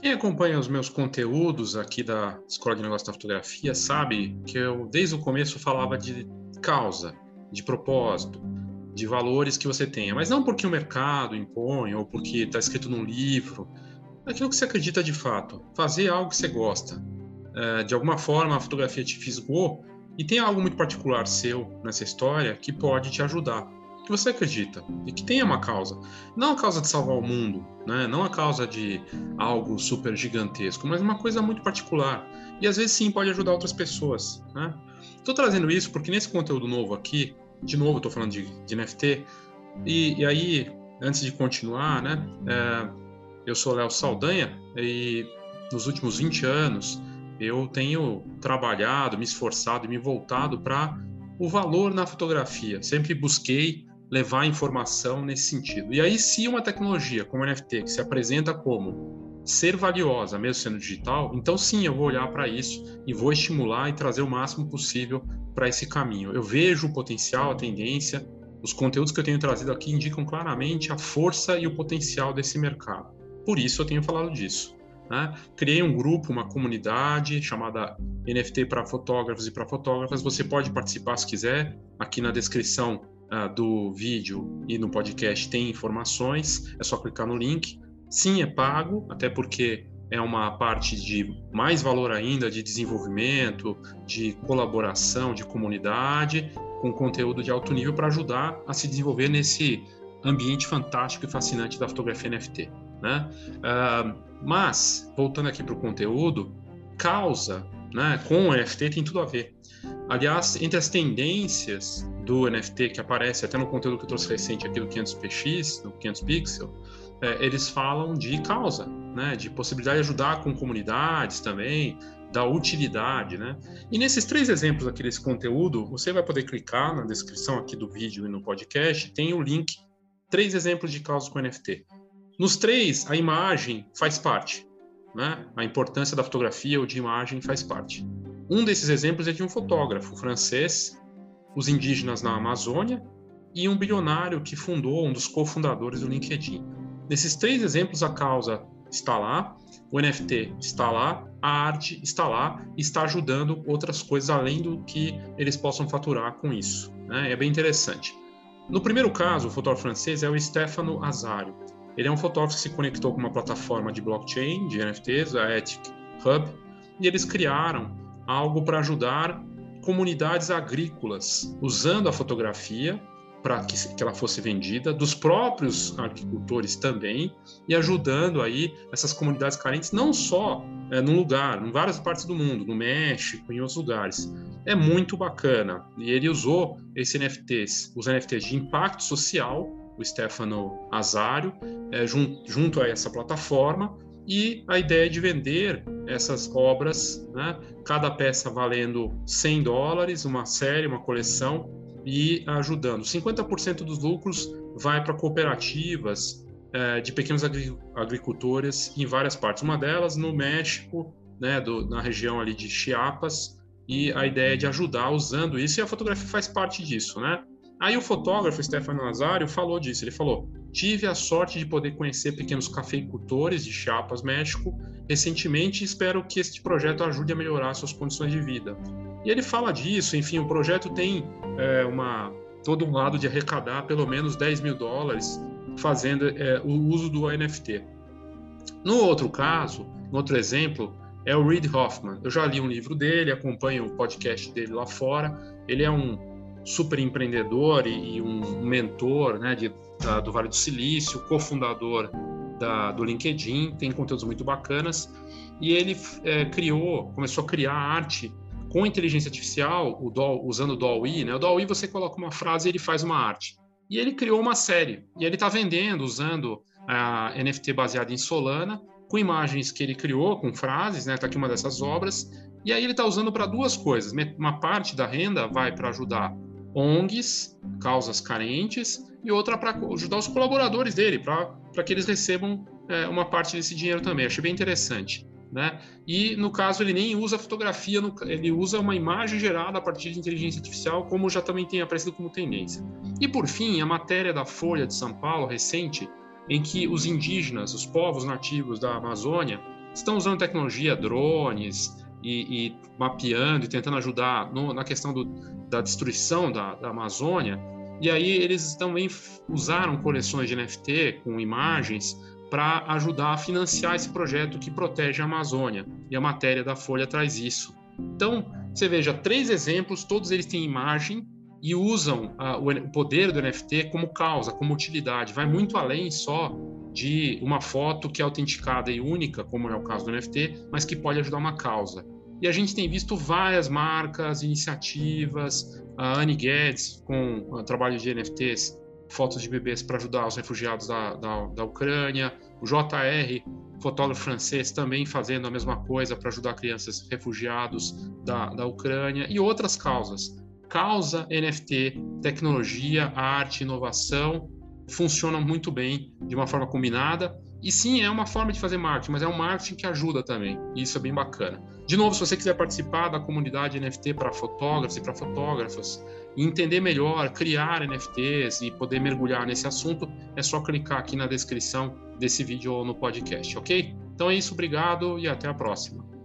Quem acompanha os meus conteúdos aqui da Escola de Negócios da Fotografia sabe que eu, desde o começo, falava de causa, de propósito, de valores que você tenha, mas não porque o mercado impõe ou porque está escrito num livro, aquilo que você acredita de fato, fazer algo que você gosta. É, de alguma forma, a fotografia te fisgou e tem algo muito particular seu nessa história que pode te ajudar que você acredita e que tenha uma causa. Não a causa de salvar o mundo, né? não a causa de algo super gigantesco, mas uma coisa muito particular. E às vezes sim pode ajudar outras pessoas. Estou né? trazendo isso porque nesse conteúdo novo aqui, de novo estou falando de, de NFT, e, e, aí, antes de continuar, né? É, eu sou Léo Saldanha e nos últimos 20 anos eu tenho trabalhado, me esforçado e me voltado para o valor na fotografia. Sempre busquei levar informação nesse sentido. E aí, se uma tecnologia como o NFT, que se apresenta como ser valiosa, mesmo sendo digital, então sim, eu vou olhar para isso e vou estimular e trazer o máximo possível para esse caminho. Eu vejo o potencial, a tendência, os conteúdos que eu tenho trazido aqui indicam claramente a força e o potencial desse mercado. Por isso eu tenho falado disso. Né? Criei um grupo, uma comunidade chamada NFT para fotógrafos e para fotógrafas. Você pode participar se quiser. Aqui na descrição uh, do vídeo e no podcast tem informações, é só clicar no link. Sim, é pago, até porque é uma parte de mais valor ainda de desenvolvimento, de colaboração, de comunidade, com conteúdo de alto nível para ajudar a se desenvolver nesse ambiente fantástico e fascinante da fotografia NFT. Né? Uh, mas, voltando aqui para o conteúdo, causa né, com o NFT tem tudo a ver. Aliás, entre as tendências do NFT que aparece até no conteúdo que eu trouxe recente aqui do 500px, do 500 pixel, é, eles falam de causa, né, de possibilidade de ajudar com comunidades também, da utilidade, né? E nesses três exemplos aqui desse conteúdo, você vai poder clicar na descrição aqui do vídeo e no podcast, tem o link, três exemplos de causas com NFT. Nos três, a imagem faz parte, né? A importância da fotografia ou de imagem faz parte. Um desses exemplos é de um fotógrafo francês, os indígenas na Amazônia e um bilionário que fundou, um dos cofundadores do LinkedIn. Nesses três exemplos, a causa está lá, o NFT está lá, a arte está lá e está ajudando outras coisas além do que eles possam faturar com isso. Né? É bem interessante. No primeiro caso, o fotógrafo francês é o Stefano Azario. Ele é um fotógrafo que se conectou com uma plataforma de blockchain, de NFTs, a Ethic Hub, e eles criaram algo para ajudar comunidades agrícolas, usando a fotografia para que, que, ela fosse vendida, dos próprios agricultores também, e ajudando aí essas comunidades carentes, não só é, num lugar, em várias partes do mundo, no México, em outros lugares. É muito bacana. E ele usou esses NFTs, os NFTs de impacto social, o Stefano Azario, é, junto, junto a essa plataforma, e a ideia de vender essas obras, né, cada peça valendo 100 dólares, uma série, uma coleção, e ajudando. 50% dos lucros vai para cooperativas é, de pequenos agricultores em várias partes. Uma delas no México, né, do, na região ali de Chiapas, e a ideia é de ajudar usando isso, e a fotografia faz parte disso, né? Aí o fotógrafo Stefano Nazário falou disso. Ele falou: tive a sorte de poder conhecer pequenos cafeicultores de Chiapas, México, recentemente e espero que este projeto ajude a melhorar suas condições de vida. E ele fala disso, enfim, o projeto tem é, uma todo um lado de arrecadar pelo menos 10 mil dólares fazendo é, o uso do NFT. No outro caso, no outro exemplo, é o Reid Hoffman. Eu já li um livro dele, acompanho o podcast dele lá fora. Ele é um super empreendedor e, e um mentor né, de, da, do Vale do Silício, cofundador da, do LinkedIn, tem conteúdos muito bacanas. E ele é, criou, começou a criar arte com inteligência artificial, o DAL, usando o DALL-E. Né? O DALL-E você coloca uma frase e ele faz uma arte. E ele criou uma série. E ele está vendendo usando a NFT baseada em Solana, com imagens que ele criou, com frases, né? Está aqui uma dessas obras. E aí ele está usando para duas coisas. Uma parte da renda vai para ajudar ONGs, causas carentes, e outra para ajudar os colaboradores dele, para que eles recebam é, uma parte desse dinheiro também. Achei bem interessante. Né? E no caso ele nem usa fotografia, ele usa uma imagem gerada a partir de inteligência artificial, como já também tem aparecido como tendência. E por fim, a matéria da Folha de São Paulo recente, em que os indígenas, os povos nativos da Amazônia, estão usando tecnologia, drones, e, e mapeando e tentando ajudar no, na questão do, da destruição da, da Amazônia. E aí eles também usaram coleções de NFT com imagens para ajudar a financiar esse projeto que protege a Amazônia. E a matéria da Folha traz isso. Então, você veja, três exemplos, todos eles têm imagem e usam uh, o poder do NFT como causa, como utilidade. Vai muito além só de uma foto que é autenticada e única, como é o caso do NFT, mas que pode ajudar uma causa. E a gente tem visto várias marcas, iniciativas, a Annie Guedes com o trabalho de NFTs, fotos de bebês para ajudar os refugiados da, da, da Ucrânia, o JR, fotógrafo francês, também fazendo a mesma coisa para ajudar crianças refugiados da, da Ucrânia e outras causas. Causa NFT, tecnologia, arte, inovação funcionam muito bem de uma forma combinada. E sim, é uma forma de fazer marketing, mas é um marketing que ajuda também. E isso é bem bacana. De novo, se você quiser participar da comunidade NFT para fotógrafos e para fotógrafas, entender melhor, criar NFTs e poder mergulhar nesse assunto, é só clicar aqui na descrição desse vídeo ou no podcast, ok? Então é isso, obrigado e até a próxima.